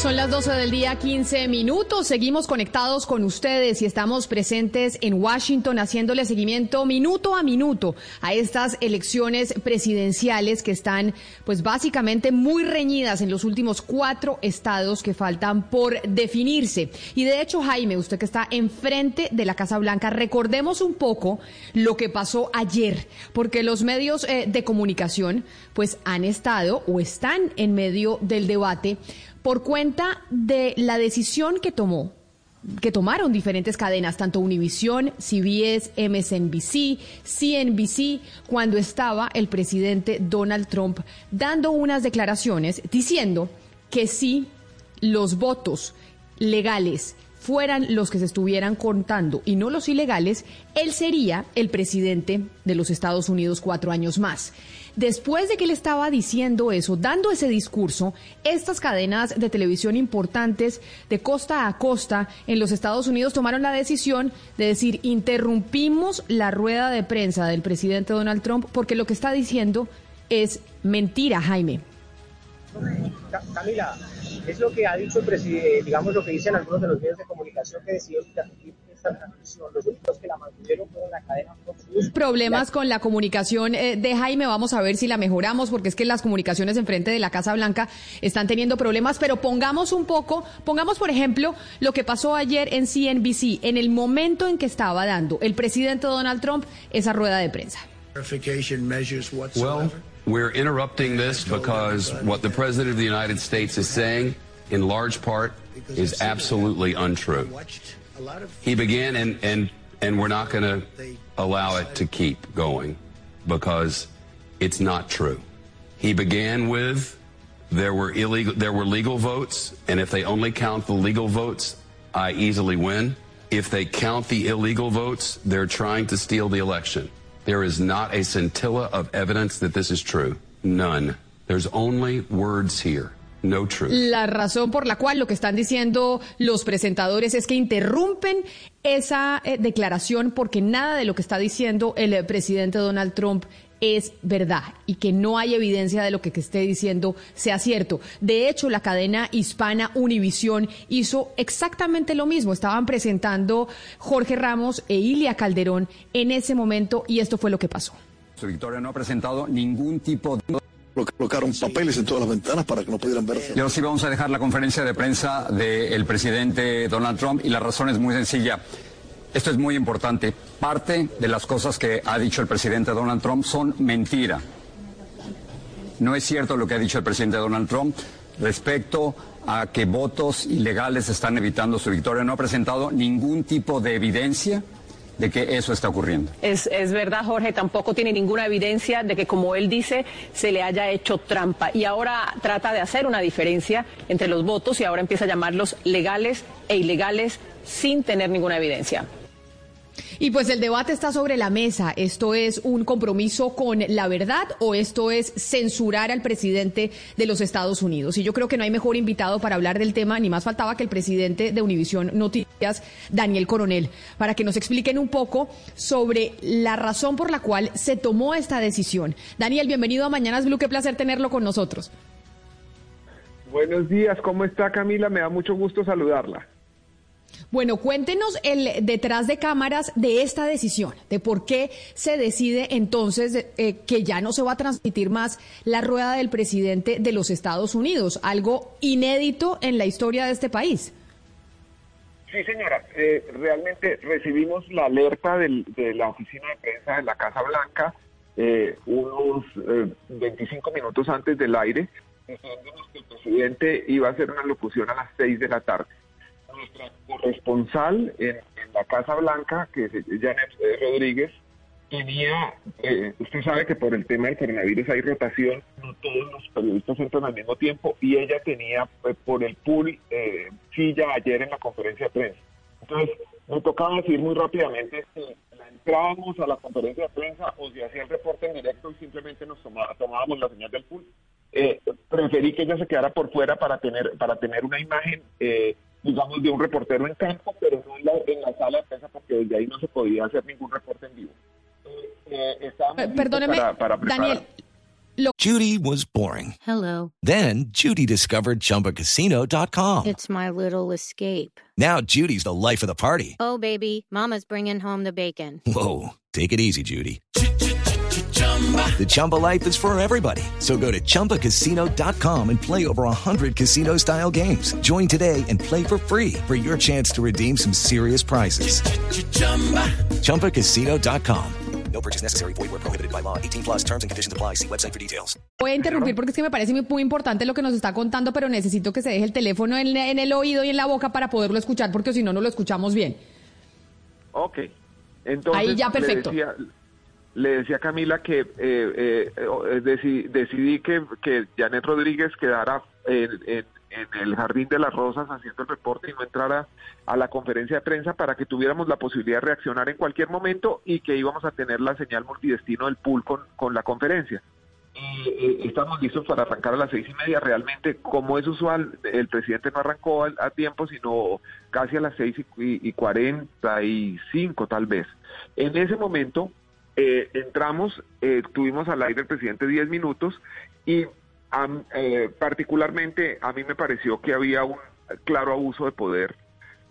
Son las 12 del día, 15 minutos. Seguimos conectados con ustedes y estamos presentes en Washington haciéndole seguimiento minuto a minuto a estas elecciones presidenciales que están, pues básicamente muy reñidas en los últimos cuatro estados que faltan por definirse. Y de hecho, Jaime, usted que está enfrente de la Casa Blanca, recordemos un poco lo que pasó ayer, porque los medios eh, de comunicación, pues han estado o están en medio del debate por cuenta de la decisión que tomó que tomaron diferentes cadenas, tanto Univision, CBS, MSNBC, CNBC, cuando estaba el presidente Donald Trump dando unas declaraciones diciendo que si los votos legales fueran los que se estuvieran contando y no los ilegales, él sería el presidente de los Estados Unidos cuatro años más. Después de que él estaba diciendo eso, dando ese discurso, estas cadenas de televisión importantes de costa a costa en los Estados Unidos tomaron la decisión de decir, interrumpimos la rueda de prensa del presidente Donald Trump porque lo que está diciendo es mentira, Jaime. Camila, es lo que ha dicho el presidente, digamos lo que dicen algunos de los medios de comunicación que decidió interrumpir esta transmisión. Los únicos que la mantuvieron fueron la cadena Fox News. Problemas con la comunicación eh, de Jaime, vamos a ver si la mejoramos, porque es que las comunicaciones enfrente de la Casa Blanca están teniendo problemas, pero pongamos un poco, pongamos por ejemplo lo que pasó ayer en CNBC, en el momento en que estaba dando el presidente Donald Trump esa rueda de prensa. Well, we're interrupting this because what the President of the United States is saying, in large part, is absolutely untrue. He began, and, and, and we're not going to allow it to keep going because it's not true. He began with there were illegal, there were legal votes, and if they only count the legal votes, I easily win. If they count the illegal votes, they're trying to steal the election. There is not a scintilla of evidence that this is true. None. There's only words here. No truth. La razón por la cual lo que están diciendo los presentadores es que interrumpen esa eh, declaración porque nada de lo que está diciendo el presidente Donald Trump es verdad y que no hay evidencia de lo que, que esté diciendo sea cierto. De hecho, la cadena hispana Univisión hizo exactamente lo mismo. Estaban presentando Jorge Ramos e Ilia Calderón en ese momento y esto fue lo que pasó. Su victoria no ha presentado ningún tipo de... Colocaron papeles en todas las ventanas para que no pudieran verse. Y ahora sí vamos a dejar la conferencia de prensa del presidente Donald Trump y la razón es muy sencilla. Esto es muy importante. Parte de las cosas que ha dicho el presidente Donald Trump son mentira. No es cierto lo que ha dicho el presidente Donald Trump respecto a que votos ilegales están evitando su victoria. No ha presentado ningún tipo de evidencia de que eso está ocurriendo. Es, es, verdad, Jorge, tampoco tiene ninguna evidencia de que, como él dice, se le haya hecho trampa. Y ahora trata de hacer una diferencia entre los votos y ahora empieza a llamarlos legales e ilegales sin tener ninguna evidencia. Y pues el debate está sobre la mesa. ¿Esto es un compromiso con la verdad o esto es censurar al presidente de los Estados Unidos? Y yo creo que no hay mejor invitado para hablar del tema, ni más faltaba que el presidente de Univisión Noticias, Daniel Coronel, para que nos expliquen un poco sobre la razón por la cual se tomó esta decisión. Daniel, bienvenido a Mañanas Blue, qué placer tenerlo con nosotros. Buenos días, ¿cómo está Camila? Me da mucho gusto saludarla. Bueno, cuéntenos el detrás de cámaras de esta decisión, de por qué se decide entonces eh, que ya no se va a transmitir más la rueda del presidente de los Estados Unidos, algo inédito en la historia de este país. Sí, señora, eh, realmente recibimos la alerta de la oficina de prensa de la Casa Blanca eh, unos 25 minutos antes del aire, diciéndonos que el presidente iba a hacer una locución a las 6 de la tarde nuestra corresponsal en, la Casa Blanca, que es Janet Rodríguez, tenía, eh, usted sabe que por el tema del coronavirus hay rotación, no todos los periodistas entran al mismo tiempo y ella tenía eh, por el pool eh, silla ayer en la conferencia de prensa. Entonces, me tocaba decir muy rápidamente si entrábamos a la conferencia de prensa o si hacía el reporte en directo y simplemente nos tomábamos la señal del pool. preferí que ella se quedara por fuera para tener, para tener una imagen digamos, de un reportero en campo, pero no en la, en la sala de prensa porque desde ahí no se podía hacer ningún reporte en vivo. Eh, perdóneme, Daniel. Judy was boring. Hello. Then Judy discovered ChumbaCasino.com. It's my little escape. Now Judy's the life of the party. Oh, baby, mama's bringing home the bacon. Whoa, take it easy, Judy. The Chumba life is for everybody. So go to ChumbaCasino.com and play over 100 casino-style games. Join today and play for free for your chance to redeem some serious prizes. ChumbaCasino.com. No purchase necessary. Void where prohibited by law. 18 plus terms and conditions apply. See website for details. Voy a interrumpir porque es que me parece muy importante lo que nos está contando, pero necesito que se deje el teléfono en, en el oído y en la boca para poderlo escuchar porque si no, no lo escuchamos bien. Ok. Entonces, Ahí ya, perfecto. Le decía, le decía a Camila que eh, eh, eh decidí, que, que Janet Rodríguez quedara en, en, el Jardín de las Rosas haciendo el reporte y no entrara a la conferencia de prensa para que tuviéramos la posibilidad de reaccionar en cualquier momento y que íbamos a tener la señal multidestino del pool con, con la conferencia. Y, estamos listos para arrancar a las seis y media. Realmente, como es usual, el presidente no arrancó a, a tiempo, sino casi a las seis y cuarenta y cinco tal vez. En ese momento, eh, entramos, eh, tuvimos al aire el presidente 10 minutos y eh, particularmente a mí me pareció que había un claro abuso de poder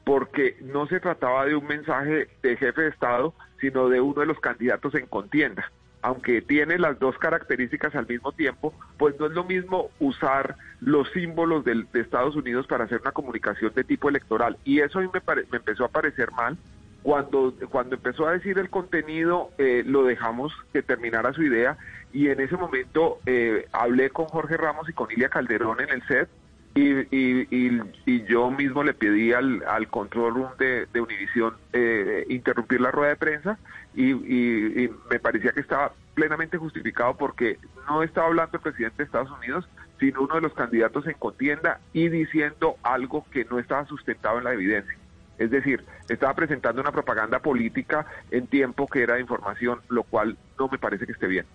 porque no se trataba de un mensaje de jefe de Estado, sino de uno de los candidatos en contienda. Aunque tiene las dos características al mismo tiempo, pues no es lo mismo usar los símbolos de Estados Unidos para hacer una comunicación de tipo electoral. Y eso a mí me, me empezó a parecer mal, cuando, cuando empezó a decir el contenido, eh, lo dejamos que terminara su idea y en ese momento eh, hablé con Jorge Ramos y con Ilia Calderón en el set y, y, y, yo mismo le pedí al, al control room de, de Univisión eh, interrumpir la rueda de prensa y, y, me parecía que estaba plenamente justificado porque no estaba hablando el presidente de Estados Unidos, sino uno de los candidatos en contienda y diciendo algo que no estaba sustentado en la evidencia. Es decir, estaba presentando una propaganda política en tiempo que era de información, lo cual no me parece que esté bien.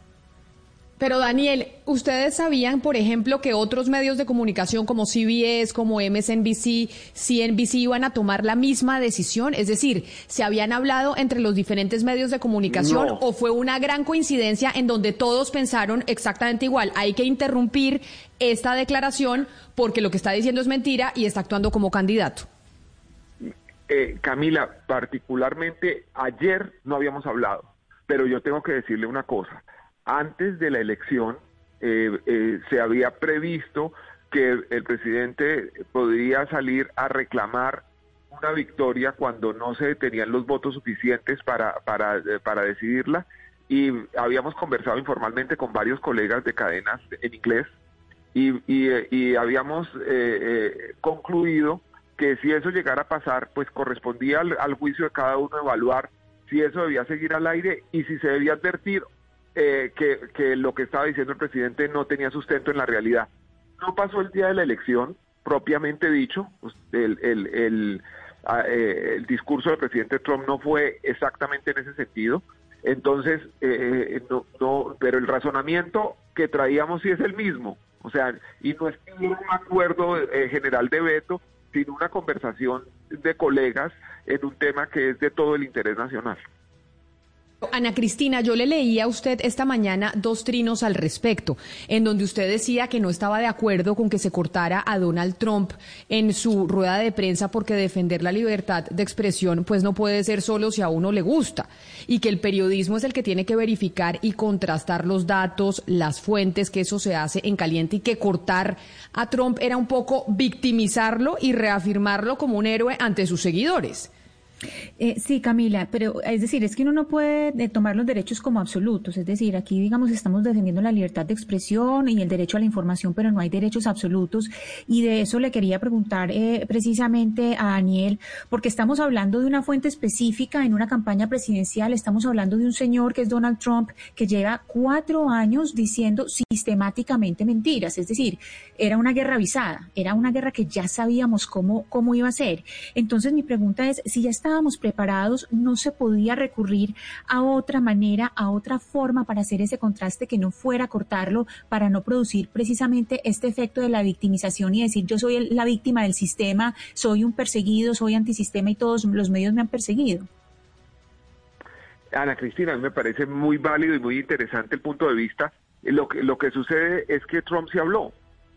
Pero Daniel, ¿ustedes sabían, por ejemplo, que otros medios de comunicación como CBS, como MSNBC, CNBC iban a tomar la misma decisión? Es decir, ¿se habían hablado entre los diferentes medios de comunicación o fue una gran coincidencia en donde todos pensaron exactamente igual? Hay que interrumpir esta declaración porque lo que está diciendo es mentira y está actuando como candidato. Eh, Camila, particularmente ayer no habíamos hablado, pero yo tengo que decirle una cosa. Antes de la elección eh, eh, se había previsto que el presidente podría salir a reclamar una victoria cuando no se tenían los votos suficientes para, para, para decidirla y habíamos conversado informalmente con varios colegas de cadenas en inglés y, y, habíamos concluido que si eso llegara a pasar, pues correspondía al, juicio de cada uno evaluar si eso debía seguir al aire y si se debía advertir eh, que, lo que estaba diciendo el presidente no tenía sustento en la realidad. No pasó el día de la elección, propiamente dicho, pues, el, el, el, ah, eh, el discurso del presidente Trump no fue exactamente en ese sentido. Entonces, eh, no, no, pero el razonamiento que traíamos sí es el mismo. O sea, y no es que un acuerdo general de veto, sino una conversación de colegas en un tema que es de todo el interés nacional. Ana Cristina, yo le leía a usted esta mañana dos trinos al respecto, en donde usted decía que no estaba de acuerdo con que se cortara a Donald Trump en su rueda de prensa porque defender la libertad de expresión pues no puede ser solo si a uno le gusta y que el periodismo es el que tiene que verificar y contrastar los datos, las fuentes, que eso se hace en caliente y que cortar a Trump era un poco victimizarlo y reafirmarlo como un héroe ante sus seguidores. Eh, sí, Camila, pero es decir, es que uno no puede eh, tomar los derechos como absolutos. Es decir, aquí, digamos, estamos defendiendo la libertad de expresión y el derecho a la información, pero no hay derechos absolutos. Y de eso le quería preguntar eh, precisamente a Daniel, porque estamos hablando de una fuente específica en una campaña presidencial. Estamos hablando de un señor que es Donald Trump, que lleva cuatro años diciendo sistemáticamente mentiras. Es decir, era una guerra avisada, era una guerra que ya sabíamos cómo, cómo iba a ser. Entonces, mi pregunta es, si ya está estábamos preparados, no se podía recurrir a otra manera, a otra forma para hacer ese contraste que no fuera cortarlo, para no producir precisamente este efecto de la victimización y decir yo soy la víctima del sistema, soy un perseguido, soy antisistema y todos los medios me han perseguido. Ana Cristina, a mí me parece muy válido y muy interesante el punto de vista. Lo que, lo que sucede es que Trump se habló,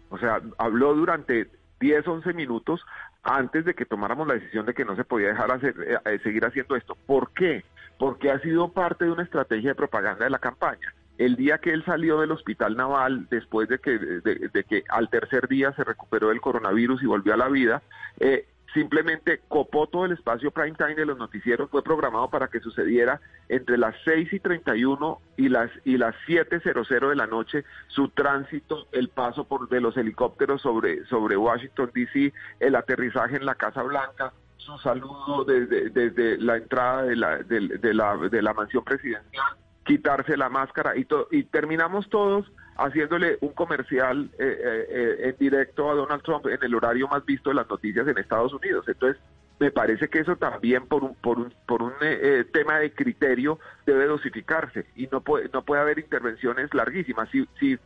o sea, habló durante 10, 11 minutos antes de que tomáramos la decisión de que no se podía dejar hacer, eh, eh, seguir haciendo esto. ¿Por qué? Porque ha sido parte de una estrategia de propaganda de la campaña. El día que él salió del hospital naval, después de que, de, que al tercer día se recuperó del coronavirus y volvió a la vida, eh, simplemente copó todo el espacio prime time de los noticieros, fue programado para que sucediera entre las 6 y 31 y las, y las 7.00 de la noche su tránsito, el paso por de los helicópteros sobre, sobre Washington, D.C., el aterrizaje en la Casa Blanca, su saludo desde, desde la entrada de la, de, la, de la mansión presidencial, quitarse la máscara y, y terminamos todos haciéndole un comercial eh, eh, eh, en directo a Donald Trump en el horario más visto de las noticias en Estados Unidos. Entonces, me parece que eso también por un, por un, por un tema de criterio debe dosificarse y no puede, no puede haber intervenciones larguísimas. Si, si,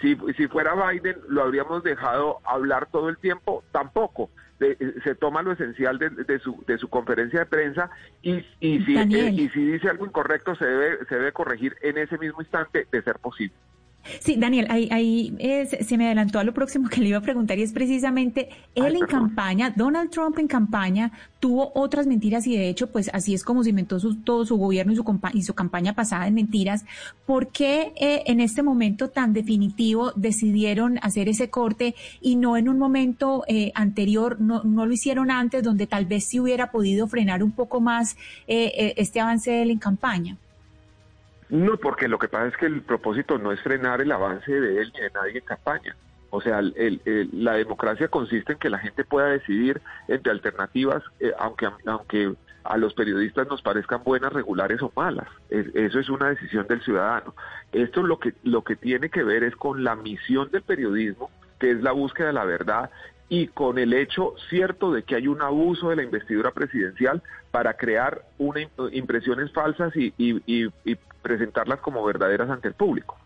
si, si fuera Biden, lo habríamos dejado hablar todo el tiempo, tampoco. se toma lo esencial de, su, de su conferencia de prensa y, y, si, y si dice algo incorrecto se debe, se debe corregir en ese mismo instante de ser posible. Sí, Daniel, ahí, ahí se me adelantó a lo próximo que le iba a preguntar y es precisamente él en campaña, Donald Trump en campaña tuvo otras mentiras y de hecho pues así es como se inventó todo su gobierno y su, y su campaña pasada en mentiras. ¿Por qué eh, en este momento tan definitivo decidieron hacer ese corte y no en un momento eh, anterior, no, no lo hicieron antes donde tal vez sí hubiera podido frenar un poco más eh, este avance de él en campaña? No, porque lo que pasa es que el propósito no es frenar el avance de él ni de nadie en campaña. O sea, la democracia consiste en que la gente pueda decidir entre alternativas, eh, aunque, aunque a los periodistas nos parezcan buenas, regulares o malas. eso es una decisión del ciudadano. Esto lo que, lo que tiene que ver es con la misión del periodismo, que es la búsqueda de la verdad, y con el hecho cierto de que hay un abuso de la investidura presidencial para crear una impresiones falsas y, presentarlas como verdaderas ante el público.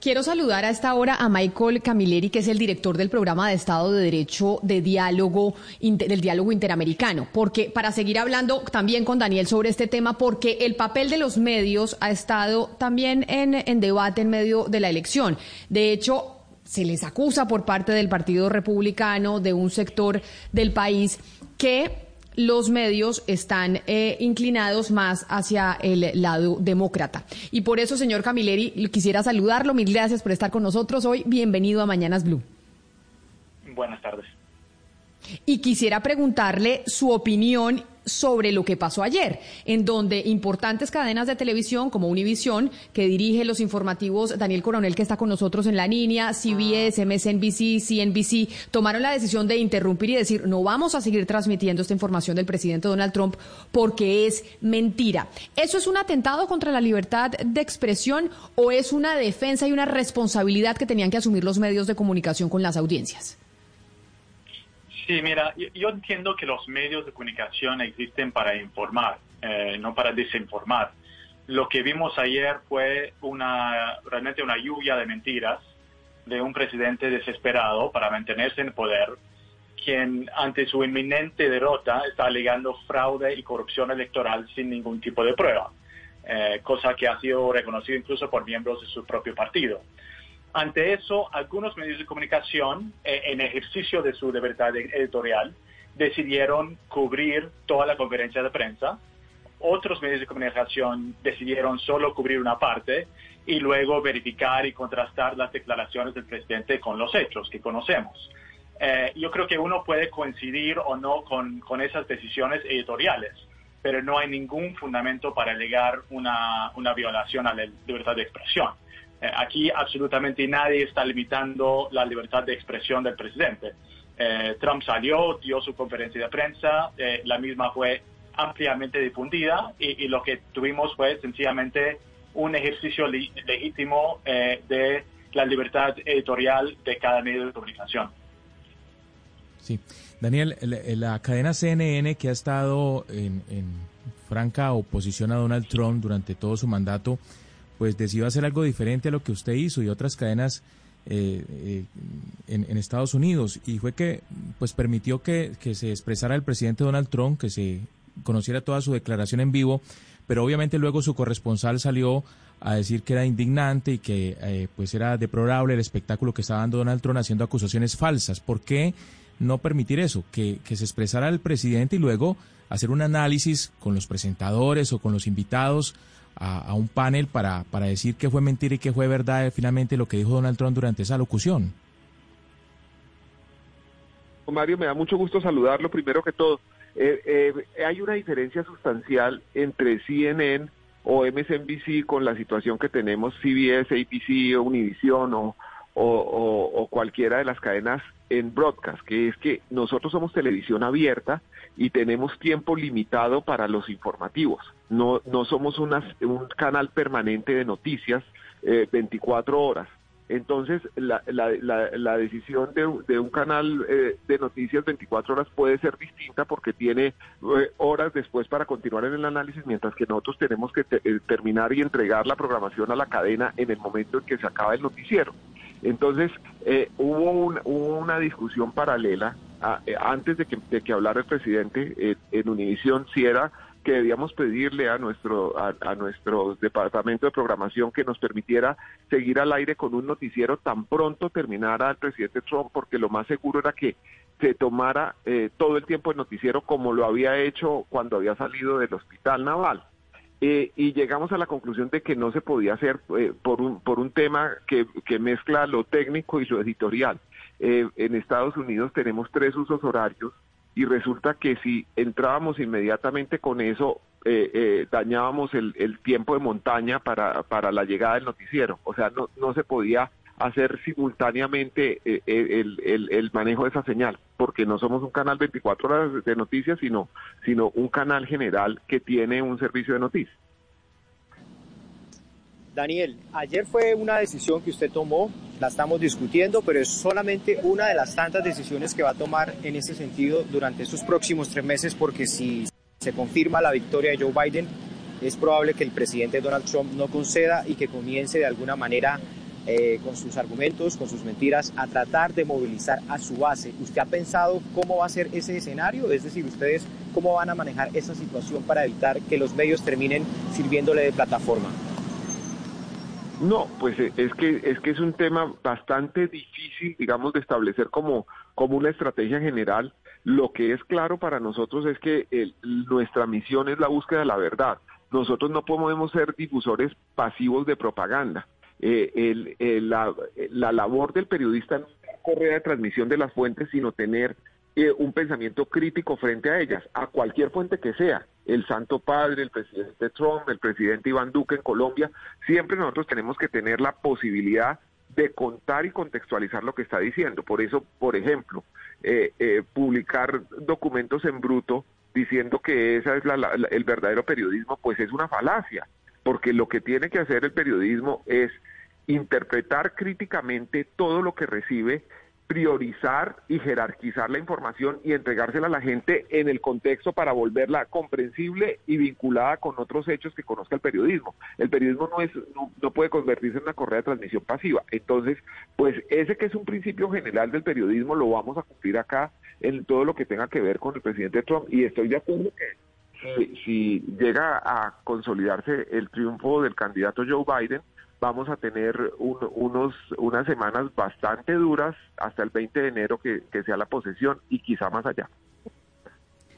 Quiero saludar a esta hora a Michael Camilleri, que es el director del programa de Estado de Derecho de diálogo del diálogo interamericano, porque para seguir hablando también con Daniel sobre este tema, porque el papel de los medios ha estado también en debate en medio de la elección. De hecho, se les acusa por parte del Partido Republicano de un sector del país que los medios están eh, inclinados más hacia el lado demócrata. Y por eso, señor Camilleri, quisiera saludarlo. Mil gracias por estar con nosotros hoy. Bienvenido a Mañanas Blue. Buenas tardes. Y quisiera preguntarle su opinión sobre lo que pasó ayer, en donde importantes cadenas de televisión como Univision, que dirige los informativos Daniel Coronel, que está con nosotros en la línea, CBS, MSNBC, CNBC, tomaron la decisión de interrumpir y decir, no vamos a seguir transmitiendo esta información del presidente Donald Trump porque es mentira. ¿Eso es un atentado contra la libertad de expresión o es una defensa y una responsabilidad que tenían que asumir los medios de comunicación con las audiencias? Sí, mira, yo, entiendo que los medios de comunicación existen para informar, eh, no para desinformar. Lo que vimos ayer fue una realmente una lluvia de mentiras de un presidente desesperado para mantenerse en poder, quien ante su inminente derrota está alegando fraude y corrupción electoral sin ningún tipo de prueba, eh, cosa que ha sido reconocido incluso por miembros de su propio partido. Ante eso, algunos medios de comunicación, eh, en ejercicio de su libertad editorial, decidieron cubrir toda la conferencia de prensa. Otros medios de comunicación decidieron solo cubrir una parte y luego verificar y contrastar las declaraciones del presidente con los hechos que conocemos. Eh, yo creo que uno puede coincidir o no con, esas decisiones editoriales, pero no hay ningún fundamento para alegar una violación a la libertad de expresión. Eh, aquí absolutamente nadie está limitando la libertad de expresión del presidente. Eh, Trump salió, dio su conferencia de prensa, la misma fue ampliamente difundida y, y, lo que tuvimos fue sencillamente un ejercicio legítimo de la libertad editorial de cada medio de comunicación. Sí. Daniel, la, cadena CNN que ha estado en, franca oposición a Donald Trump durante todo su mandato, pues decidió hacer algo diferente a lo que usted hizo y otras cadenas eh, eh, en, Estados Unidos y fue que pues permitió que, que, se expresara el presidente Donald Trump, que se conociera toda su declaración en vivo, pero obviamente luego su corresponsal salió a decir que era indignante y que eh, pues era deplorable el espectáculo que estaba dando Donald Trump haciendo acusaciones falsas. ¿Por qué? no permitir eso, que, se expresara el presidente y luego hacer un análisis con los presentadores o con los invitados a, un panel para, para decir qué fue mentira y qué fue verdad finalmente lo que dijo Donald Trump durante esa locución. Mario, me da mucho gusto saludarlo primero que todo. Eh, eh, hay una diferencia sustancial entre CNN o MSNBC con la situación que tenemos CBS, ABC, Univision o, o, cualquiera de las cadenas en broadcast, que es que nosotros somos televisión abierta y tenemos tiempo limitado para los informativos. No, no somos un canal permanente de noticias 24 eh, horas. Entonces, la, la, decisión de, un canal eh, de noticias 24 horas puede ser distinta porque tiene eh, horas después para continuar en el análisis, mientras que nosotros tenemos que terminar y entregar la programación a la cadena en el momento en que se acaba el noticiero. Entonces, eh, hubo, una discusión paralela eh, antes de que, hablara el presidente eh, en Univisión, si era que debíamos pedirle a nuestro, a, nuestro departamento de programación que nos permitiera seguir al aire con un noticiero tan pronto terminara el presidente Trump, porque lo más seguro era que se tomara todo el tiempo el noticiero como lo había hecho cuando había salido del hospital naval. Eh, y llegamos a la conclusión de que no se podía hacer eh, por, un, por un tema que, que, mezcla lo técnico y lo editorial. Eh, en Estados Unidos tenemos tres usos horarios y resulta que si entrábamos inmediatamente con eso, dañábamos el, el, tiempo de montaña para, para la llegada del noticiero. O sea, no, no se podía hacer simultáneamente el, el, el, manejo de esa señal, porque no somos un canal 24 horas de noticias, sino, sino un canal general que tiene un servicio de noticias. Daniel, ayer fue una decisión que usted tomó, la estamos discutiendo, pero es solamente una de las tantas decisiones que va a tomar en ese sentido durante estos próximos tres meses, porque si se confirma la victoria de Joe Biden, es probable que el presidente Donald Trump no conceda y que comience de alguna manera eh, con sus argumentos, con sus mentiras, a tratar de movilizar a su base. ¿Usted ha pensado cómo va a ser ese escenario? Es decir, ustedes cómo van a manejar esa situación para evitar que los medios terminen sirviéndole de plataforma. No, pues eh, es que es que es un tema bastante difícil, digamos, de establecer como como una estrategia general. Lo que es claro para nosotros es que nuestra misión es la búsqueda de la verdad. Nosotros no podemos ser difusores pasivos de propaganda. Eh, el, la, la, labor del periodista no es correr de transmisión de las fuentes, sino tener eh, un pensamiento crítico frente a ellas, a cualquier fuente que sea, el Santo Padre, el presidente Trump, el presidente Iván Duque en Colombia, siempre nosotros tenemos que tener la posibilidad de contar y contextualizar lo que está diciendo. Por eso, por ejemplo, eh, eh, publicar documentos en bruto diciendo que esa es la, el verdadero periodismo, pues es una falacia, porque lo que tiene que hacer el periodismo es interpretar críticamente todo lo que recibe, priorizar y jerarquizar la información y entregársela a la gente en el contexto para volverla comprensible y vinculada con otros hechos que conozca el periodismo. El periodismo no es no, puede convertirse en una correa de transmisión pasiva. Entonces, pues ese que es un principio general del periodismo lo vamos a cumplir acá en todo lo que tenga que ver con el presidente Trump y estoy de acuerdo que si llega a consolidarse el triunfo del candidato Joe Biden, vamos a tener unos, unas semanas bastante duras hasta el 20 de enero que, sea la posesión y quizá más allá.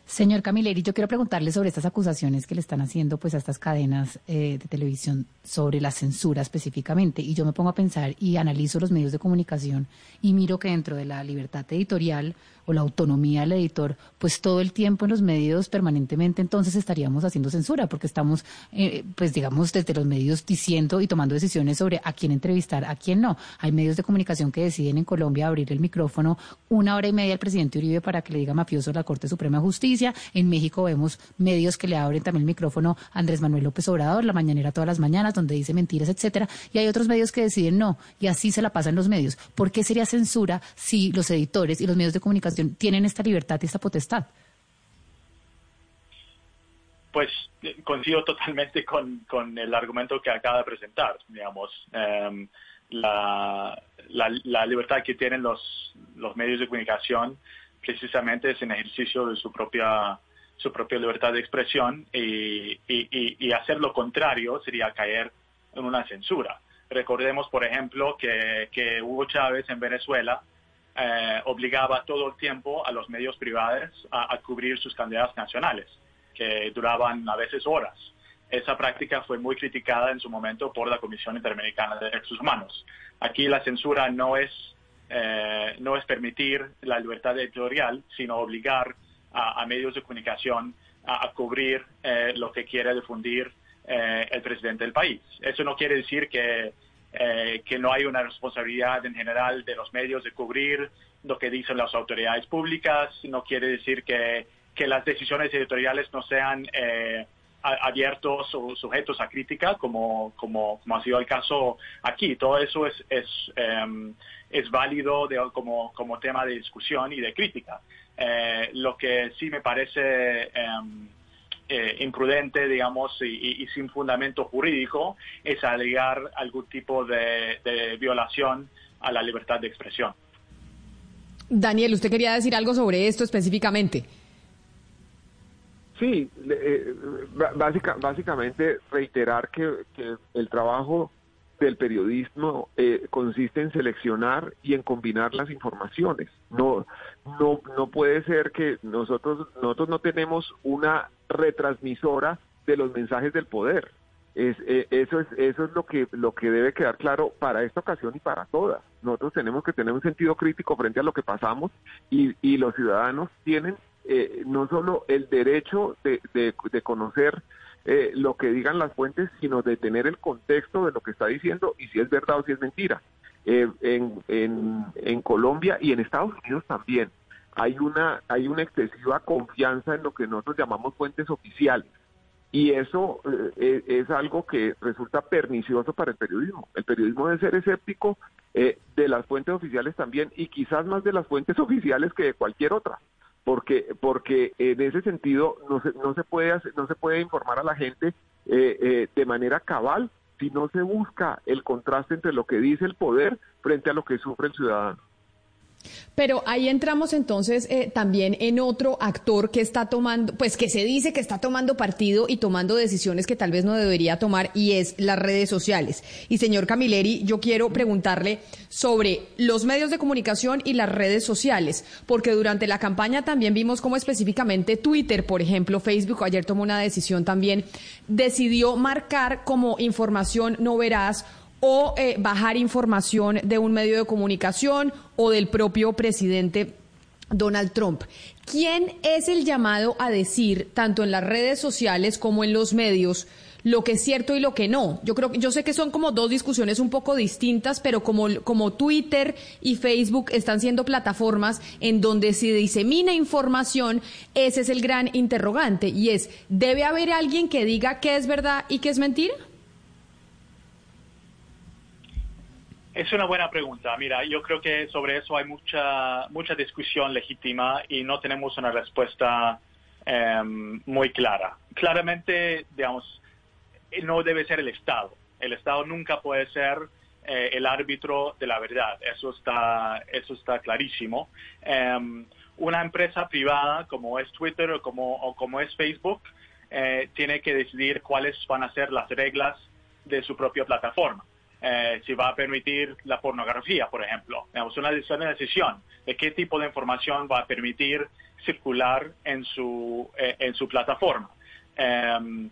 Señor Camilleri, yo quiero preguntarle sobre estas acusaciones que le están haciendo pues a estas cadenas eh, de televisión sobre la censura específicamente. Y yo me pongo a pensar y analizo los medios de comunicación y miro que dentro de la libertad editorial o la autonomía del editor, pues todo el tiempo en los medios permanentemente entonces estaríamos haciendo censura, porque estamos, eh, pues digamos, desde los medios diciendo y tomando decisiones sobre a quién entrevistar, a quién no. Hay medios de comunicación que deciden en Colombia abrir el micrófono una hora y media al presidente Uribe para que le diga mafioso a la Corte Suprema de Justicia. En México vemos medios que le abren también el micrófono a Andrés Manuel López Obrador, la mañanera todas las mañanas, donde dice mentiras, etcétera. Y hay otros medios que deciden no, y así se la pasan los medios. ¿Por qué sería censura si los editores y los medios de comunicación tienen esta libertad y esta potestad. Pues eh, coincido totalmente con, el argumento que acaba de presentar, digamos. Em, la, libertad que tienen los medios de comunicación precisamente es en ejercicio de su propia su propia libertad de expresión y, y, y, hacer lo contrario sería caer en una censura. Recordemos, por ejemplo, que, que Hugo Chávez en Venezuela eh, obligaba todo el tiempo a los medios privados a, cubrir sus candidatos nacionales, que duraban a veces horas. Esa práctica fue muy criticada en su momento por la Comisión Interamericana de Derechos Humanos. Aquí la censura no es, eh, no es permitir la libertad editorial, sino obligar a, medios de comunicación a, cubrir eh, lo que quiere difundir el presidente del país. Eso no quiere decir que eh, que no hay una responsabilidad en general de los medios de cubrir lo que dicen las autoridades públicas, no quiere decir que, que las decisiones editoriales no sean eh, abiertos o sujetos a crítica, como, como, como, ha sido el caso aquí. Todo eso es, es, em, es válido como, como tema de discusión y de crítica. Eh, lo que sí me parece em, eh, imprudente, digamos, y, sin fundamento jurídico, es alegar algún tipo de, violación a la libertad de expresión. Daniel, usted quería decir algo sobre esto específicamente. Sí, eh, básicamente reiterar que, el trabajo del periodismo eh, consiste en seleccionar y en combinar las informaciones. No, no, no puede ser que nosotros, nosotros no tenemos una retransmisora de los mensajes del poder. Es, eh, eso es eso es lo que lo que debe quedar claro para esta ocasión y para todas. Nosotros tenemos que tener un sentido crítico frente a lo que pasamos y, y los ciudadanos tienen eh, no solo el derecho de, de, conocer eh, lo que digan las fuentes, sino de tener el contexto de lo que está diciendo y si es verdad o si es mentira. en, en, en Colombia y en Estados Unidos también hay una, hay una excesiva confianza en lo que nosotros llamamos fuentes oficiales. Y eso eh, e, es algo que resulta pernicioso para el periodismo. El periodismo debe ser escéptico eh, de las fuentes oficiales también y quizás más de las fuentes oficiales que de cualquier otra. Porque, porque en ese sentido no se, no se puede no se puede informar a la gente eh, de manera cabal si no se busca el contraste entre lo que dice el poder frente a lo que sufre el ciudadano. Pero ahí entramos entonces eh, también en otro actor que está tomando, pues que se dice que está tomando partido y tomando decisiones que tal vez no debería tomar y es las redes sociales. Y señor Camilleri, yo quiero preguntarle sobre los medios de comunicación y las redes sociales, porque durante la campaña también vimos cómo específicamente Twitter, por ejemplo, Facebook ayer tomó una decisión también, decidió marcar como información no veraz o eh, bajar información de un medio de comunicación o del propio presidente Donald Trump. ¿Quién es el llamado a decir, tanto en las redes sociales como en los medios, lo que es cierto y lo que no? Yo creo yo sé que son como dos discusiones un poco distintas, pero como, como Twitter y Facebook están siendo plataformas en donde se disemina información, ese es el gran interrogante y es, ¿debe haber alguien que diga qué es verdad y qué es mentira? Es una buena pregunta. Mira, yo creo que sobre eso hay mucha mucha discusión legítima y no tenemos una respuesta em, muy clara. Claramente, digamos, no debe ser el Estado. El Estado nunca puede ser eh, el árbitro de la verdad. Eso está eso está clarísimo. Em, una empresa privada como es Twitter o como o como es Facebook eh, tiene que decidir cuáles van a ser las reglas de su propia plataforma. Eh, si va a permitir la pornografía, por ejemplo. Es una, decisión de qué tipo de información va a permitir circular en su, eh, en su plataforma. Em,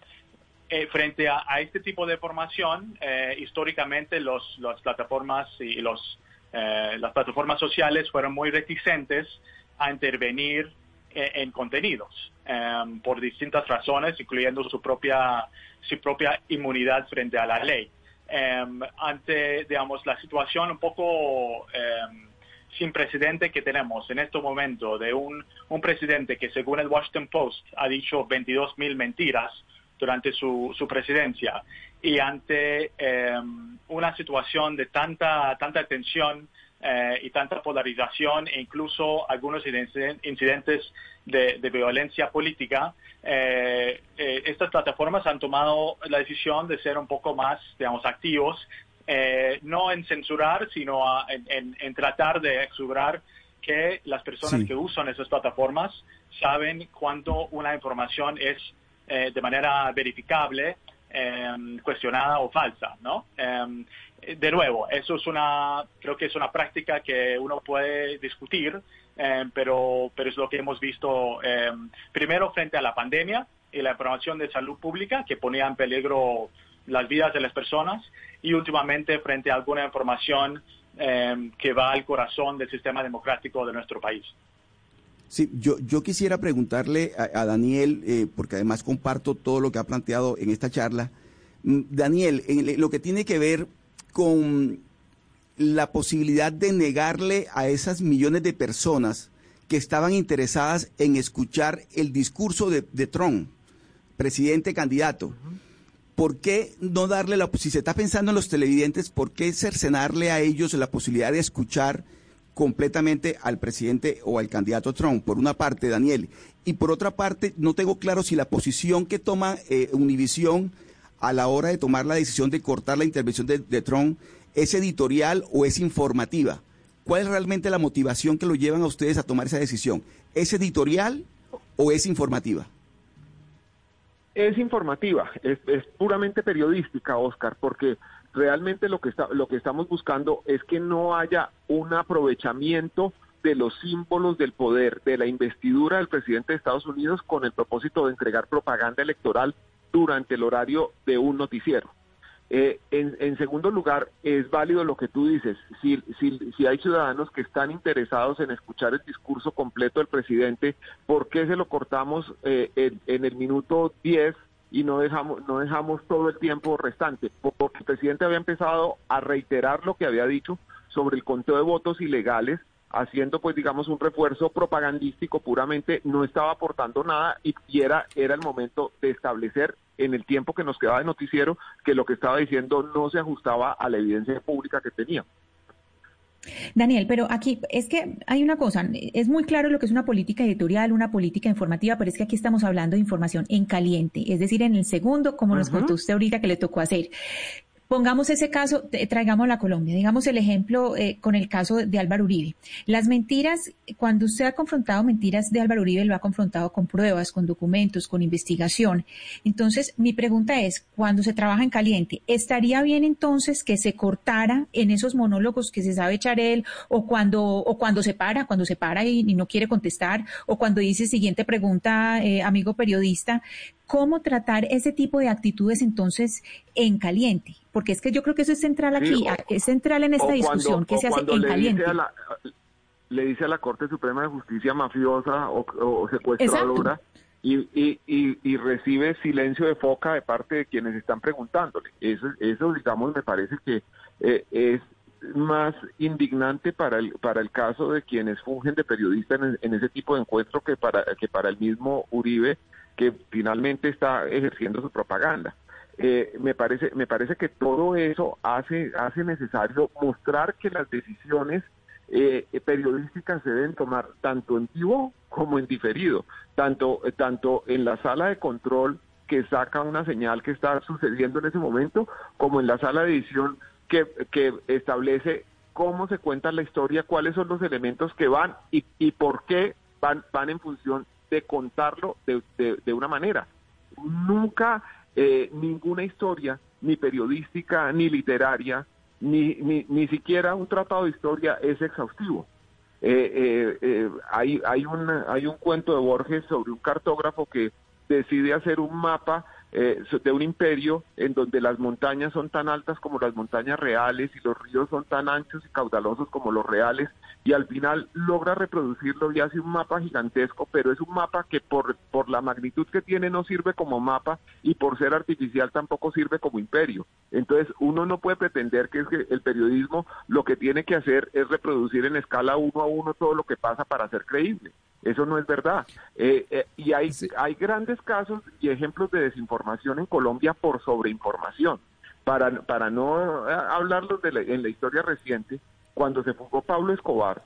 eh, frente a, este tipo de información, históricamente los, las plataformas y los, las plataformas sociales fueron muy reticentes a intervenir en, contenidos em, por distintas razones, incluyendo su propia, su propia inmunidad frente a la ley. Em, ante, digamos, la situación un poco em, sin precedente que tenemos en este momento de un, un presidente que según el Washington Post ha dicho 22 mil mentiras durante su, su presidencia y ante em, una situación de tanta, tanta tensión eh, y tanta polarización e incluso algunos incidentes de, violencia política, eh, eh, estas plataformas han tomado la decisión de ser un poco más, digamos, activos, no en censurar, sino en, tratar de asegurar que las personas que usan esas plataformas saben cuánto una información es de manera verificable cuestionada o falsa, ¿no? De nuevo, eso es una, creo que es una práctica que uno puede discutir, em, pero, pero es lo que hemos visto primero frente a la pandemia y la información de salud pública que ponía en peligro las vidas de las personas y últimamente frente a alguna información que va al corazón del sistema democrático de nuestro país. Sí, yo, yo quisiera preguntarle a, Daniel, eh, porque además comparto todo lo que ha planteado en esta charla. Mm, Daniel, en lo que tiene que ver con la posibilidad de negarle a esas millones de personas que estaban interesadas en escuchar el discurso de, Trump, presidente candidato. ¿Por qué no darle la, si se está pensando en los televidentes, por qué cercenarle a ellos la posibilidad de escuchar completamente al presidente o al candidato Trump, por una parte, Daniel. Y por otra parte, no tengo claro si la posición que toma eh, Univision a la hora de tomar la decisión de cortar la intervención de, Trump es editorial o es informativa. ¿Cuál es realmente la motivación que lo llevan a ustedes a tomar esa decisión? ¿Es editorial o es informativa? Es informativa, es, es puramente periodística, Oscar, porque realmente lo que, está, lo que estamos buscando es que no haya un aprovechamiento de los símbolos del poder, de la investidura del presidente de Estados Unidos con el propósito de entregar propaganda electoral durante el horario de un noticiero. Eh, en, segundo lugar, es válido lo que tú dices. Si, si, si, hay ciudadanos que están interesados en escuchar el discurso completo del presidente, ¿por qué se lo cortamos eh, en, en, el minuto 10 y no dejamos, no dejamos todo el tiempo restante, porque el presidente había empezado a reiterar lo que había dicho sobre el conteo de votos ilegales, haciendo pues digamos un refuerzo propagandístico puramente, no estaba aportando nada y, era, era el momento de establecer en el tiempo que nos quedaba de noticiero que lo que estaba diciendo no se ajustaba a la evidencia pública que tenía. Daniel, pero aquí es que hay una cosa, es muy claro lo que es una política editorial, una política informativa, pero es que aquí estamos hablando de información en caliente, es decir, en el segundo, como nos contó usted ahorita que le tocó hacer. Pongamos ese caso, traigamos a Colombia, digamos el ejemplo eh, con el caso de Álvaro Uribe. Las mentiras, cuando usted ha confrontado mentiras de Álvaro Uribe, lo ha confrontado con pruebas, con documentos, con investigación. Entonces, mi pregunta es, cuando se trabaja en caliente, ¿estaría bien entonces que se cortara en esos monólogos que se sabe echar él, o cuando, o cuando se para, cuando se para y, no quiere contestar, o cuando dice siguiente pregunta, eh, amigo periodista, cómo tratar ese tipo de actitudes entonces en caliente, porque es que yo creo que eso es central aquí, es central en esta discusión que se hace en caliente. le dice a la Corte Suprema de Justicia mafiosa o, secuestradora y, y, recibe silencio de foca de parte de quienes están preguntándole. Eso, eso digamos, me parece que eh, es más indignante para el para el caso de quienes fungen de periodista en, en, ese tipo de encuentro que para que para el mismo Uribe que finalmente está ejerciendo su propaganda. Eh, me parece me parece que todo eso hace hace necesario mostrar que las decisiones eh, periodísticas se deben tomar tanto en vivo como en diferido, tanto tanto en la sala de control que saca una señal que está sucediendo en ese momento, como en la sala de edición que, que establece cómo se cuenta la historia, cuáles son los elementos que van y, y por qué van, van en función de contarlo de, de, una manera. Nunca eh, ninguna historia, ni periodística, ni literaria, ni, ni, ni siquiera un tratado de historia es exhaustivo. Eh, eh, hay, hay, un, hay un cuento de Borges sobre un cartógrafo que decide hacer un mapa eh, de un imperio en donde las montañas son tan altas como las montañas reales y los ríos son tan anchos y caudalosos como los reales y al final logra reproducirlo y hace un mapa gigantesco, pero es un mapa que por, por la magnitud que tiene no sirve como mapa y por ser artificial tampoco sirve como imperio. Entonces uno no puede pretender que, es que el periodismo lo que tiene que hacer es reproducir en escala uno a uno todo lo que pasa para ser creíble. Eso no es verdad. Eh, eh, y hay, hay grandes casos y ejemplos de desinformación en Colombia por sobreinformación. Para, para no eh, hablarlos de en la historia reciente, cuando se fugó Pablo Escobar,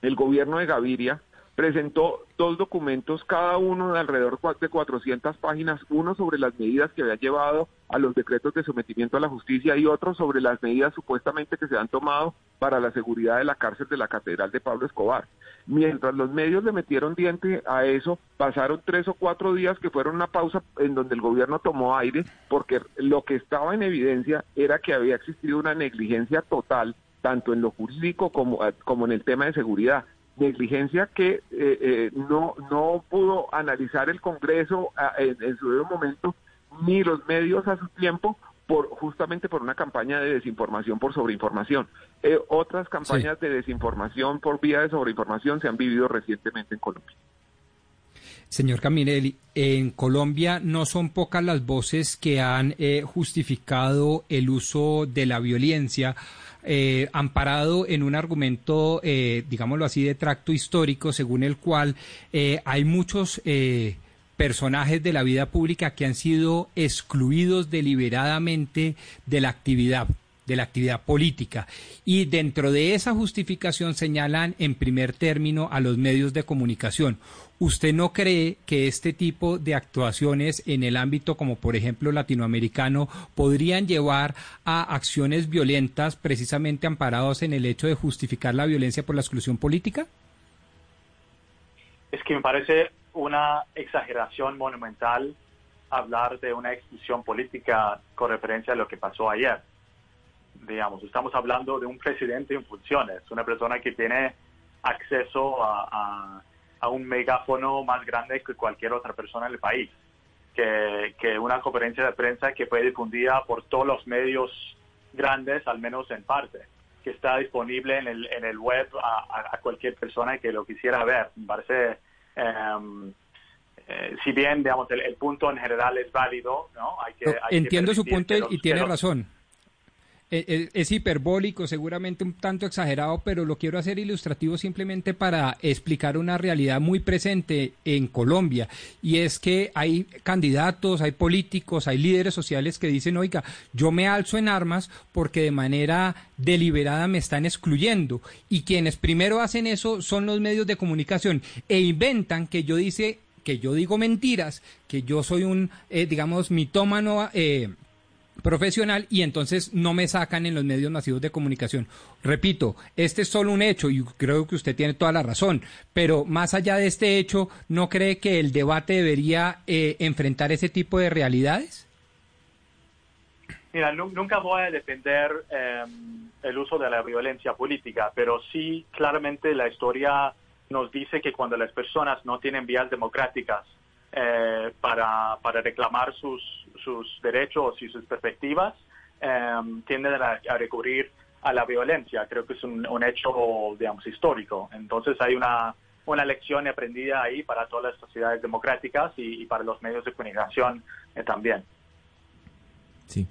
el gobierno de Gaviria presentó dos documentos, cada uno de alrededor de 400 páginas, uno sobre las medidas que había llevado a los decretos de sometimiento a la justicia y otro sobre las medidas supuestamente que se han tomado para la seguridad de la cárcel de la Catedral de Pablo Escobar. Mientras los medios le metieron diente a eso, pasaron tres o cuatro días que fueron una pausa en donde el gobierno tomó aire porque lo que estaba en evidencia era que había existido una negligencia total tanto en lo jurídico como, como en el tema de seguridad negligencia que eh, eh, no, no pudo analizar el Congreso ah, en, su debido momento, ni los medios a su tiempo, por justamente por una campaña de desinformación por sobreinformación. Eh, otras campañas de desinformación por vía de sobreinformación se han vivido recientemente en Colombia. Señor Caminelli, en Colombia no son pocas las voces que han justificado el uso de la violencia eh, amparado en un argumento, eh, digámoslo así, de tracto histórico, según el cual eh, hay muchos personajes de la vida pública que han sido excluidos deliberadamente de la actividad de la actividad política. Y dentro de esa justificación señalan en primer término a los medios de comunicación. ¿Usted no cree que este tipo de actuaciones en el ámbito como por ejemplo latinoamericano podrían llevar a acciones violentas precisamente amparados en el hecho de justificar la violencia por la exclusión política? Es que me parece una exageración monumental hablar de una exclusión política con referencia a lo que pasó ayer digamos, estamos hablando de un presidente en funciones, una persona que tiene acceso a, un megáfono más grande que cualquier otra persona en el país, que, una conferencia de prensa que fue difundida por todos los medios grandes, al menos en parte, que está disponible en el, en el web a, cualquier persona que lo quisiera ver. Me parece, em, eh, si bien, digamos, el, punto en general es válido, ¿no? Hay que, Entiendo su punto y tiene razón. Eh, eh, es, hiperbólico, seguramente un tanto exagerado, pero lo quiero hacer ilustrativo simplemente para explicar una realidad muy presente en Colombia. Y es que hay candidatos, hay políticos, hay líderes sociales que dicen, oiga, yo me alzo en armas porque de manera deliberada me están excluyendo. Y quienes primero hacen eso son los medios de comunicación e inventan que yo dice que yo digo mentiras, que yo soy un, eh, digamos, mitómano eh, profesional y entonces no me sacan en los medios masivos de comunicación. Repito, este es solo un hecho y creo que usted tiene toda la razón, pero más allá de este hecho, ¿no cree que el debate debería eh, enfrentar ese tipo de realidades? Mira, nunca voy a defender em, el uso de la violencia política, pero sí claramente la historia nos dice que cuando las personas no tienen vías democráticas eh, para, para reclamar sus, sus derechos y sus perspectivas, em, tienden a, recurrir a la violencia. Creo que es un, hecho, digamos, histórico. Entonces hay una, una lección aprendida ahí para todas las sociedades democráticas y, para los medios de comunicación eh, también. Sí.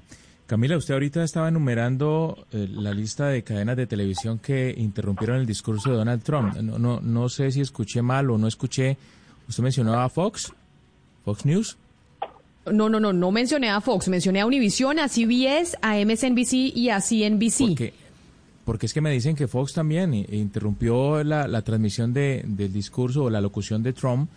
Camila, usted ahorita estaba enumerando eh, la lista de cadenas de televisión que interrumpieron el discurso de Donald Trump. No, no, no sé si escuché mal o no escuché. Usted mencionó a Fox. Fox News. No, no, no, no mencioné a Fox, mencioné a Univision, a CBS, a MSNBC y a CNBC. Porque, porque es que me dicen que Fox también interrumpió la, transmisión de, del discurso o la locución de Trump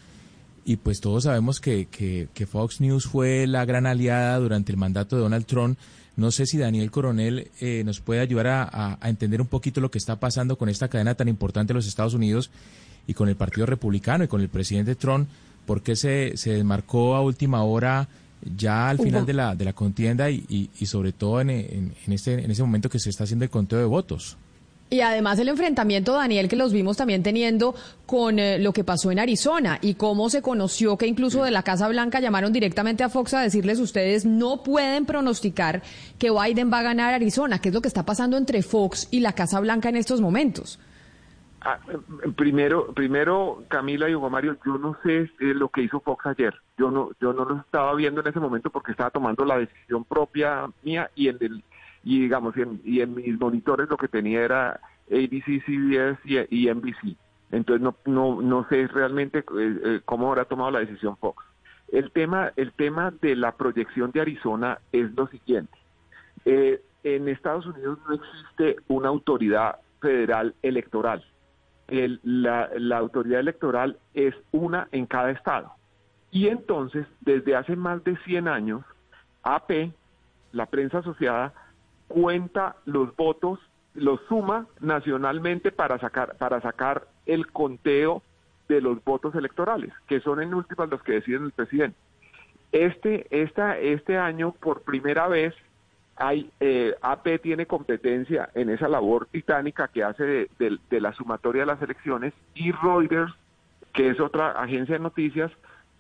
y pues todos sabemos que, que, Fox News fue la gran aliada durante el mandato de Donald Trump. No sé si Daniel Coronel eh, nos puede ayudar a, a, entender un poquito lo que está pasando con esta cadena tan importante de los Estados Unidos y con el Partido Republicano y con el presidente Trump ¿Por qué se, se desmarcó a última hora ya al final de la, de la contienda y, y, sobre todo en, en, en, este, en ese momento que se está haciendo el conteo de votos. Y además el enfrentamiento, Daniel, que los vimos también teniendo con eh, lo que pasó en Arizona y cómo se conoció que incluso de la Casa Blanca llamaron directamente a Fox a decirles ustedes no pueden pronosticar que Biden va a ganar Arizona, ¿Qué es lo que está pasando entre Fox y la Casa Blanca en estos momentos. Ah, primero, primero Camila y Hugo Mario, yo no sé eh, lo que hizo Fox ayer. Yo no, yo no lo estaba viendo en ese momento porque estaba tomando la decisión propia mía y en el y digamos, y en, y en mis monitores lo que tenía era ABC, CBS y, NBC. Entonces no, no, no sé realmente eh, eh, cómo habrá tomado la decisión Fox. El tema, el tema de la proyección de Arizona es lo siguiente. Eh, en Estados Unidos no existe una autoridad federal electoral. La, la autoridad electoral es una en cada estado. Y entonces, desde hace más de 100 años, AP, la prensa asociada, cuenta los votos, los suma nacionalmente para sacar, para sacar el conteo de los votos electorales, que son en últimas los que deciden el presidente. Este, esta, este año, por primera vez, hay, eh, AP tiene competencia en esa labor titánica que hace de la sumatoria de las elecciones y Reuters, que es otra agencia de noticias,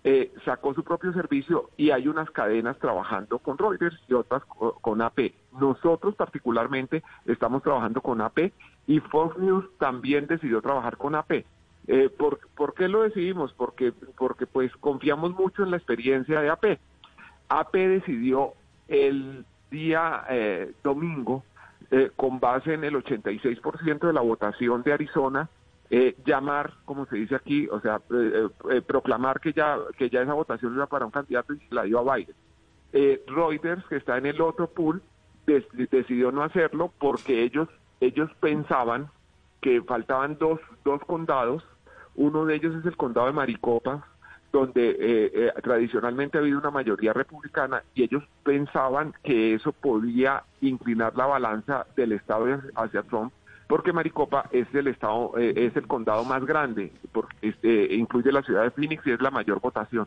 eh, sacó su propio servicio y hay unas cadenas trabajando con Reuters y otras con AP. Nosotros particularmente estamos trabajando con AP y Fox News también decidió trabajar con AP. Eh, ¿por, ¿por, qué lo decidimos? Porque, porque pues confiamos mucho en la experiencia de AP. AP decidió el día eh, domingo, eh, con base en el 86% de la votación de Arizona, eh, llamar, como se dice aquí, o sea, eh, eh, proclamar que ya, que ya esa votación era para un candidato y se la dio a Biden. Reuters, que está en el otro pool, decidió no hacerlo porque ellos, ellos pensaban que faltaban dos, dos condados, uno de ellos es el condado de Maricopa, donde tradicionalmente ha habido una mayoría republicana y ellos pensaban que eso podía inclinar la balanza del Estado hacia Trump porque Maricopa es el estado, eh, es el condado más grande, porque este, incluye la ciudad de Phoenix y es la mayor votación.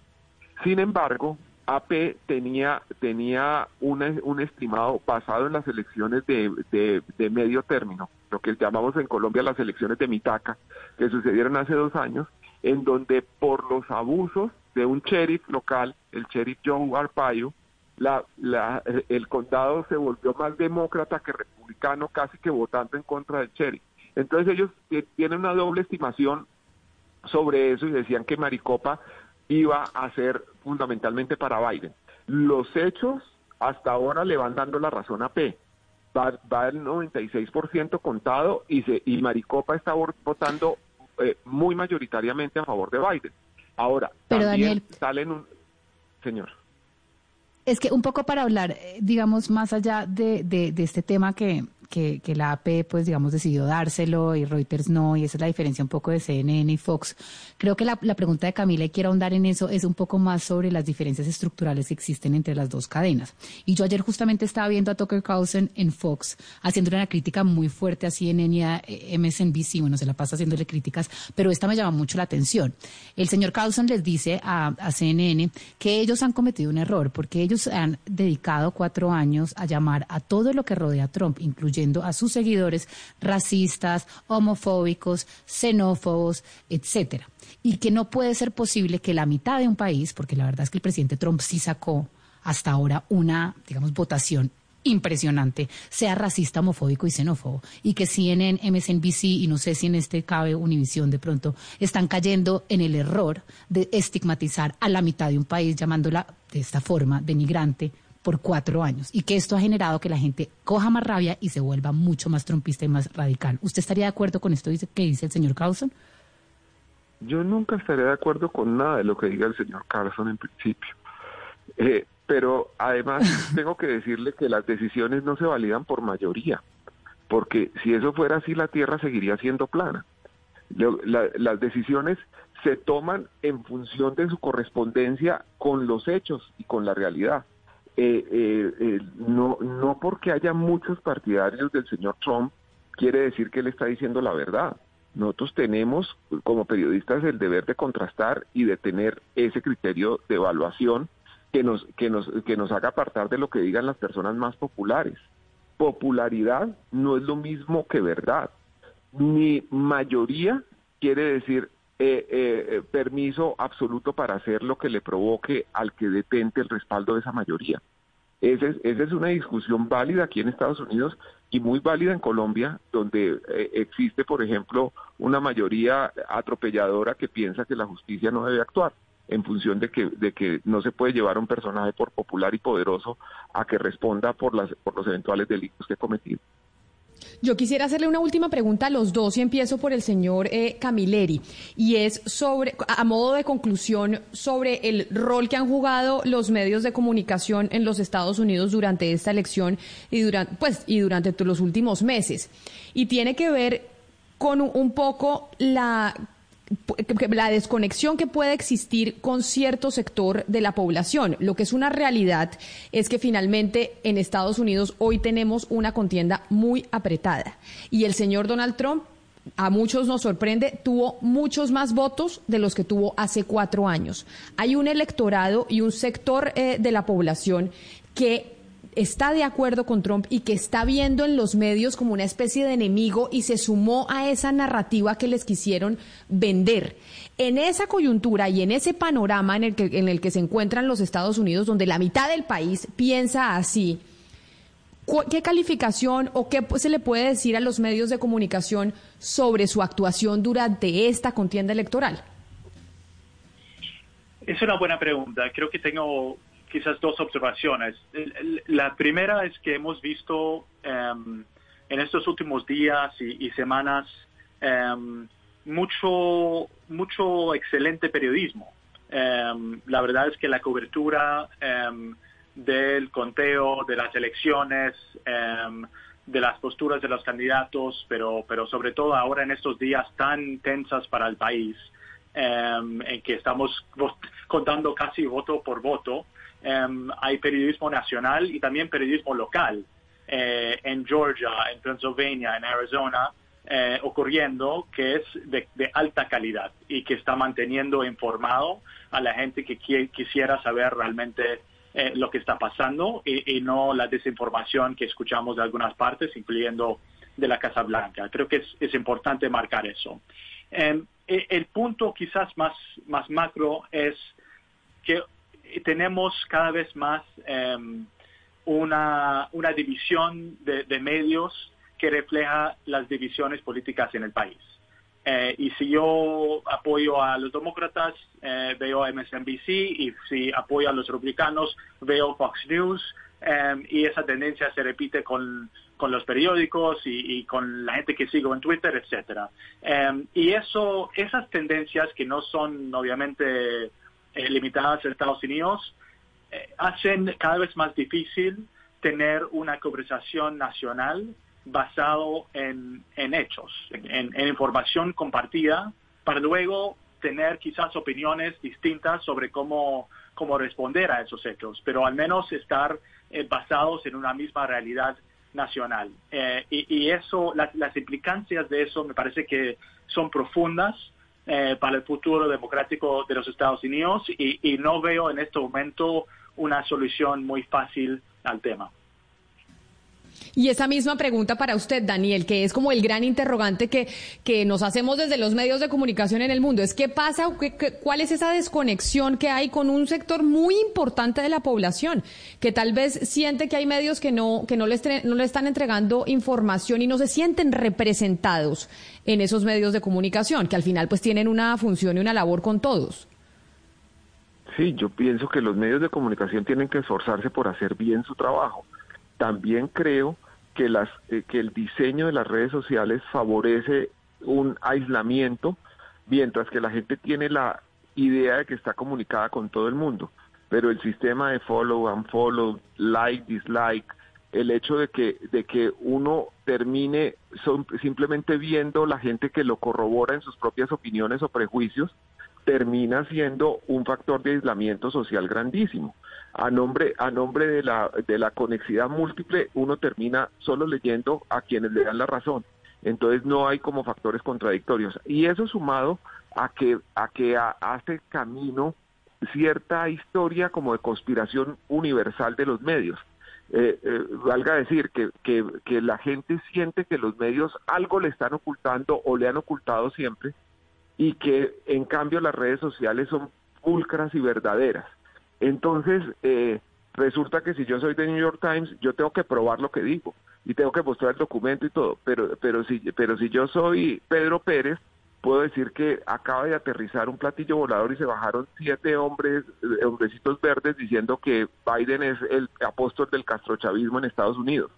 Sin embargo, AP tenía, tenía un estimado basado en las elecciones de, de, medio término, lo que llamamos en Colombia las elecciones de Mitaca, que sucedieron hace dos años, en donde por los abusos de un sheriff local, el sheriff John Arpaio, la, el condado se volvió más demócrata que republicano, casi que votando en contra del Cherry. Entonces ellos tienen una doble estimación sobre eso y decían que Maricopa iba a ser fundamentalmente para Biden. Los hechos hasta ahora le van dando la razón a P. Va, va el 96% contado y, se, y Maricopa está votando eh, muy mayoritariamente a favor de Biden. Ahora, Pero también salen un... Señor. Es que un poco para hablar, eh, digamos, más allá de, de, de este tema que, que, que, la AP, pues, digamos, decidió dárselo y Reuters no, y esa es la diferencia un poco de CNN y Fox. Creo que la, la, pregunta de Camila, y quiero ahondar en eso, es un poco más sobre las diferencias estructurales que existen entre las dos cadenas. Y yo ayer justamente estaba viendo a Tucker Carlson en Fox, haciendo una crítica muy fuerte a CNN y a eh, MSNBC, bueno, se la pasa haciéndole críticas, pero esta me llama mucho la atención. El señor Carlson les dice a, a CNN que ellos han cometido un error, porque ellos han dedicado cuatro años a llamar a todo lo que rodea a Trump, incluyendo a sus seguidores racistas, homofóbicos, xenófobos, etcétera. Y que no puede ser posible que la mitad de un país, porque la verdad es que el presidente Trump sí sacó hasta ahora una, digamos, votación impresionante, sea racista, homofóbico y xenófobo. Y que en MSNBC, y no sé si en este cabe Univisión de pronto, están cayendo en el error de estigmatizar a la mitad de un país llamándola de esta forma, denigrante, por cuatro años y que esto ha generado que la gente coja más rabia y se vuelva mucho más trompista y más radical. ¿Usted estaría de acuerdo con esto que dice el señor Carlson? Yo nunca estaría de acuerdo con nada de lo que diga el señor Carlson en principio. Eh, pero además tengo que decirle que las decisiones no se validan por mayoría, porque si eso fuera así la Tierra seguiría siendo plana. las decisiones se toman en función de su correspondencia con los hechos y con la realidad. Eh, eh, eh, no, no porque haya muchos partidarios del señor Trump, quiere decir que él está diciendo la verdad. Nosotros tenemos como periodistas el deber de contrastar y de tener ese criterio de evaluación que nos, que nos, que nos haga apartar de lo que digan las personas más populares. Popularidad no es lo mismo que verdad. Ni mayoría quiere decir eh, eh, permiso absoluto para hacer lo que le provoque al que detente el respaldo de esa mayoría. Esa es, esa es una discusión válida aquí en Estados Unidos y muy válida en Colombia, donde eh, existe, por ejemplo, una mayoría atropelladora que piensa que la justicia no debe actuar en función de que, de que no se puede llevar a un personaje por popular y poderoso a que responda por, las, por los eventuales delitos que ha cometido. Yo quisiera hacerle una última pregunta a los dos y empiezo por el señor eh, Camilleri y es sobre, a modo de conclusión, sobre el rol que han jugado los medios de comunicación en los Estados Unidos durante esta elección y durante, pues, y durante los últimos meses. Y tiene que ver con un poco la la desconexión que puede existir con cierto sector de la población. Lo que es una realidad es que finalmente en Estados Unidos hoy tenemos una contienda muy apretada y el señor Donald Trump a muchos nos sorprende, tuvo muchos más votos de los que tuvo hace cuatro años. Hay un electorado y un sector eh, de la población que está de acuerdo con Trump y que está viendo en los medios como una especie de enemigo y se sumó a esa narrativa que les quisieron vender. En esa coyuntura y en ese panorama en el que, en el que se encuentran los Estados Unidos, donde la mitad del país piensa así, ¿qué calificación o qué se le puede decir a los medios de comunicación sobre su actuación durante esta contienda electoral? Es una buena pregunta. Creo que tengo quizás dos observaciones. La primera es que hemos visto em, en estos últimos días y, semanas em, mucho, mucho excelente periodismo. Em, la verdad es que la cobertura del conteo, de las elecciones, de las posturas de los candidatos, pero, pero sobre todo ahora en estos días tan tensas para el país, en que estamos contando casi voto por voto, hay periodismo nacional y también periodismo local eh, en Georgia, en Pennsylvania, en Arizona, eh, ocurriendo que es de, alta calidad y que está manteniendo informado a la gente que quisiera saber realmente eh, lo que está pasando y, no la desinformación que escuchamos de algunas partes, incluyendo de la Casa Blanca. Creo que es, importante marcar eso. Em, e, el punto quizás más, más macro es que tenemos cada vez más em, una, una, división de, medios que refleja las divisiones políticas en el país. Eh, y si yo apoyo a los demócratas, eh, veo MSNBC, y si apoyo a los republicanos, veo Fox News, em, y esa tendencia se repite con, con los periódicos y, con la gente que sigo en Twitter, etcétera. Em, y eso, esas tendencias que no son obviamente eh, limitadas en Estados Unidos eh, hacen cada vez más difícil tener una conversación nacional basado en, hechos, en, información compartida, para luego tener quizás opiniones distintas sobre cómo, cómo responder a esos hechos, pero al menos estar eh, basados en una misma realidad nacional. y, eso, las implicancias de eso me parece que son profundas eh, para el futuro democrático de los Estados Unidos y, no veo en este momento una solución muy fácil al tema. Y esa misma pregunta para usted, Daniel, que es como el gran interrogante que, que nos hacemos desde los medios de comunicación en el mundo, es qué pasa, cuál es esa desconexión que hay con un sector muy importante de la población, que tal vez siente que hay medios que no, que no le, no le están entregando información y no se sienten representados en esos medios de comunicación, que al final pues tienen una función y una labor con todos. Sí, yo pienso que los medios de comunicación tienen que esforzarse por hacer bien su trabajo también creo que, las, eh, que el diseño de las redes sociales favorece un aislamiento, mientras que la gente tiene la idea de que está comunicada con todo el mundo. Pero el sistema de follow, and follow, like, dislike, el hecho de que, de que uno termine simplemente viendo la gente que lo corrobora en sus propias opiniones o prejuicios, termina siendo un factor de aislamiento social grandísimo. A nombre, a nombre de, la, de la conexidad múltiple, uno termina solo leyendo a quienes le dan la razón. Entonces no hay como factores contradictorios. Y eso sumado a que, a que hace camino cierta historia como de conspiración universal de los medios. Eh, eh, valga decir que, que la gente siente que los medios algo le están ocultando o le han ocultado siempre y que en cambio las redes sociales son pulcras y verdaderas. Entonces, eh, resulta que si yo soy de New York Times, yo tengo que probar lo que digo y tengo que mostrar el documento y todo, pero, pero, si, pero si yo soy Pedro Pérez, puedo decir que acaba de aterrizar un platillo volador y se bajaron siete hombres, eh, hombrecitos verdes diciendo que Biden es el apóstol del castrochavismo en Estados Unidos.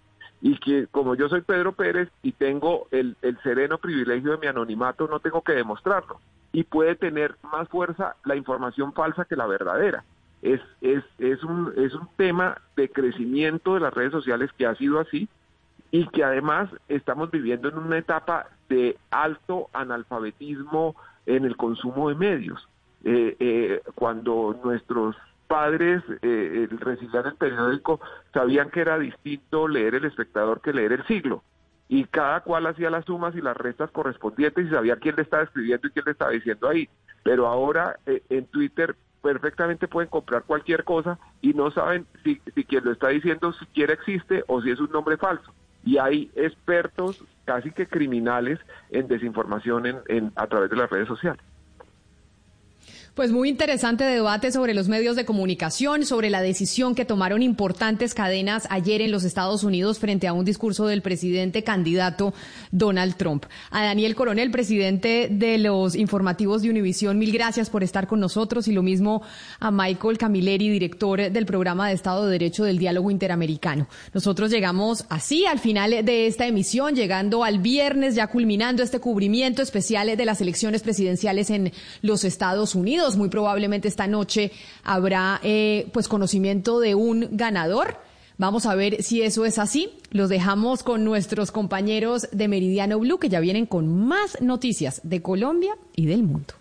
Y que como yo soy Pedro Pérez y tengo el, el sereno privilegio de mi anonimato, no tengo que demostrarlo. Y puede tener más fuerza la información falsa que la verdadera. Es, es, es, un, es un tema de crecimiento de las redes sociales que ha sido así y que además estamos viviendo en una etapa de alto analfabetismo en el consumo de medios. Eh, eh, cuando nuestros padres eh, recibían el periódico, sabían que era distinto leer el espectador que leer el siglo. Y cada cual hacía las sumas y las restas correspondientes y sabía quién le estaba escribiendo y quién le estaba diciendo ahí. Pero ahora eh, en Twitter perfectamente pueden comprar cualquier cosa y no saben si, si quien lo está diciendo siquiera existe o si es un nombre falso y hay expertos casi que criminales en desinformación en, a través de las redes sociales. Pues muy interesante debate sobre los medios de comunicación, sobre la decisión que tomaron importantes cadenas ayer en los Estados Unidos frente a un discurso del presidente candidato Donald Trump. A Daniel Coronel, presidente de los informativos de Univisión, mil gracias por estar con nosotros y lo mismo a Michael Camilleri, director del programa de Estado de Derecho del Diálogo Interamericano. Nosotros llegamos así al final de esta emisión, llegando al viernes, ya culminando este cubrimiento especial de las elecciones presidenciales en los Estados Unidos. Muy probablemente esta noche habrá eh, pues conocimiento de un ganador. Vamos a ver si eso es así. Los dejamos con nuestros compañeros de Meridiano Blue que ya vienen con más noticias de Colombia y del mundo.